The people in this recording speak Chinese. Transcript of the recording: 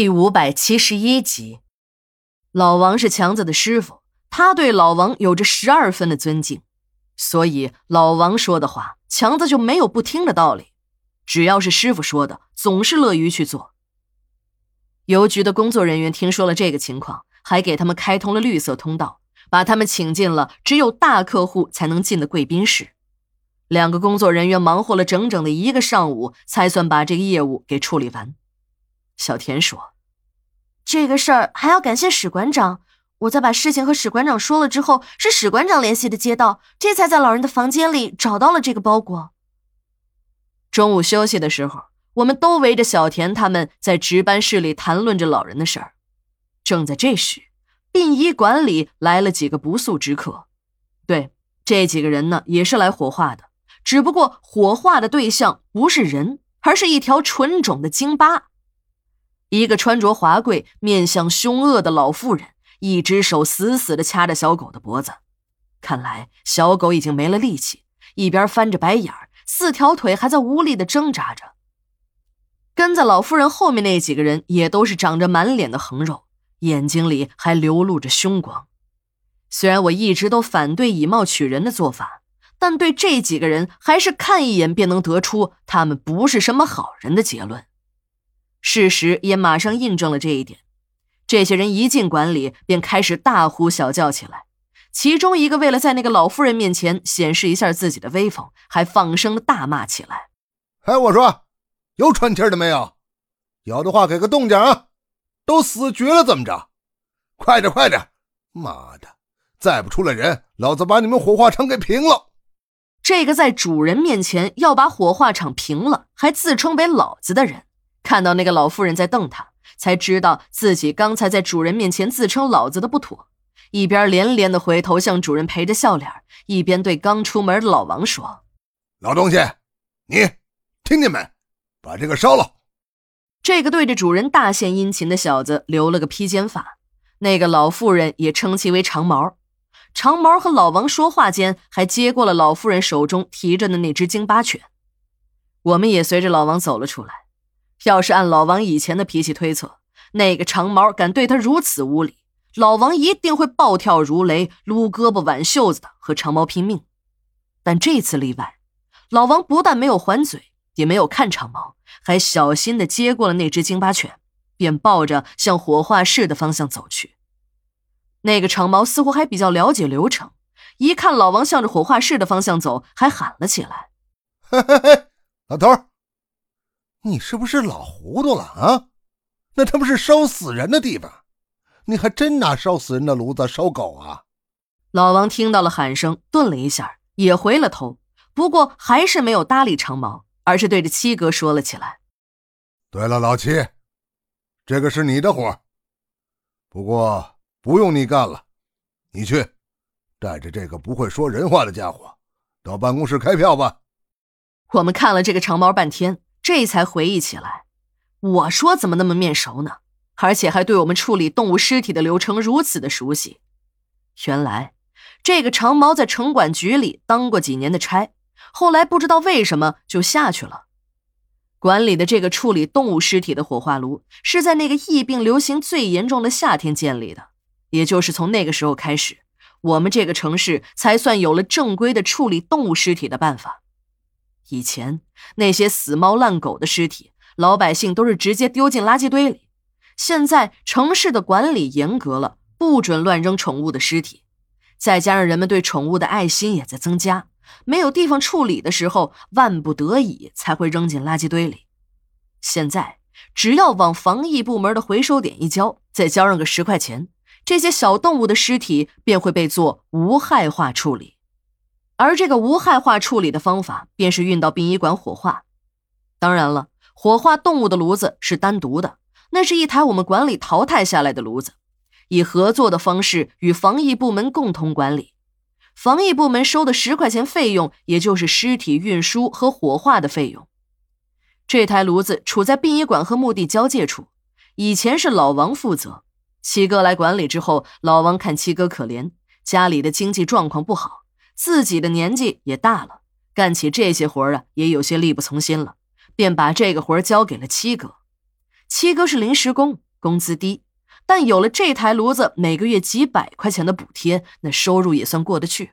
第五百七十一集，老王是强子的师傅，他对老王有着十二分的尊敬，所以老王说的话，强子就没有不听的道理。只要是师傅说的，总是乐于去做。邮局的工作人员听说了这个情况，还给他们开通了绿色通道，把他们请进了只有大客户才能进的贵宾室。两个工作人员忙活了整整的一个上午，才算把这个业务给处理完。小田说：“这个事儿还要感谢史馆长。我在把事情和史馆长说了之后，是史馆长联系的街道，这才在老人的房间里找到了这个包裹。”中午休息的时候，我们都围着小田他们在值班室里谈论着老人的事儿。正在这时，殡仪馆里来了几个不速之客。对，这几个人呢，也是来火化的，只不过火化的对象不是人，而是一条纯种的京巴。一个穿着华贵、面相凶恶的老妇人，一只手死死地掐着小狗的脖子，看来小狗已经没了力气，一边翻着白眼儿，四条腿还在无力地挣扎着。跟在老妇人后面那几个人也都是长着满脸的横肉，眼睛里还流露着凶光。虽然我一直都反对以貌取人的做法，但对这几个人还是看一眼便能得出他们不是什么好人的结论。事实也马上印证了这一点。这些人一进馆里，便开始大呼小叫起来。其中一个为了在那个老妇人面前显示一下自己的威风，还放声的大骂起来：“哎，我说，有喘气的没有？有的话给个动静啊！都死绝了怎么着？快点，快点！妈的，再不出来人，老子把你们火化场给平了！”这个在主人面前要把火化场平了，还自称为老子的人。看到那个老妇人在瞪他，才知道自己刚才在主人面前自称老子的不妥，一边连连的回头向主人陪着笑脸，一边对刚出门的老王说：“老东西，你听见没？把这个烧了。”这个对着主人大献殷勤的小子留了个披肩发，那个老妇人也称其为长毛。长毛和老王说话间，还接过了老妇人手中提着的那只京巴犬。我们也随着老王走了出来。要是按老王以前的脾气推测，那个长毛敢对他如此无礼，老王一定会暴跳如雷，撸胳膊挽袖子的和长毛拼命。但这次例外，老王不但没有还嘴，也没有看长毛，还小心地接过了那只京巴犬，便抱着向火化室的方向走去。那个长毛似乎还比较了解流程，一看老王向着火化室的方向走，还喊了起来：“嘿嘿嘿，老头！”你是不是老糊涂了啊？那他妈是烧死人的地方，你还真拿烧死人的炉子烧狗啊？老王听到了喊声，顿了一下，也回了头，不过还是没有搭理长毛，而是对着七哥说了起来：“对了，老七，这个是你的活，不过不用你干了，你去带着这个不会说人话的家伙到办公室开票吧。”我们看了这个长毛半天。这才回忆起来，我说怎么那么面熟呢？而且还对我们处理动物尸体的流程如此的熟悉。原来，这个长毛在城管局里当过几年的差，后来不知道为什么就下去了。管理的这个处理动物尸体的火化炉，是在那个疫病流行最严重的夏天建立的。也就是从那个时候开始，我们这个城市才算有了正规的处理动物尸体的办法。以前那些死猫烂狗的尸体，老百姓都是直接丢进垃圾堆里。现在城市的管理严格了，不准乱扔宠物的尸体。再加上人们对宠物的爱心也在增加，没有地方处理的时候，万不得已才会扔进垃圾堆里。现在只要往防疫部门的回收点一交，再交上个十块钱，这些小动物的尸体便会被做无害化处理。而这个无害化处理的方法，便是运到殡仪馆火化。当然了，火化动物的炉子是单独的，那是一台我们管理淘汰下来的炉子，以合作的方式与防疫部门共同管理。防疫部门收的十块钱费用，也就是尸体运输和火化的费用。这台炉子处在殡仪馆和墓地交界处，以前是老王负责。七哥来管理之后，老王看七哥可怜，家里的经济状况不好。自己的年纪也大了，干起这些活啊也有些力不从心了，便把这个活交给了七哥。七哥是临时工，工资低，但有了这台炉子，每个月几百块钱的补贴，那收入也算过得去。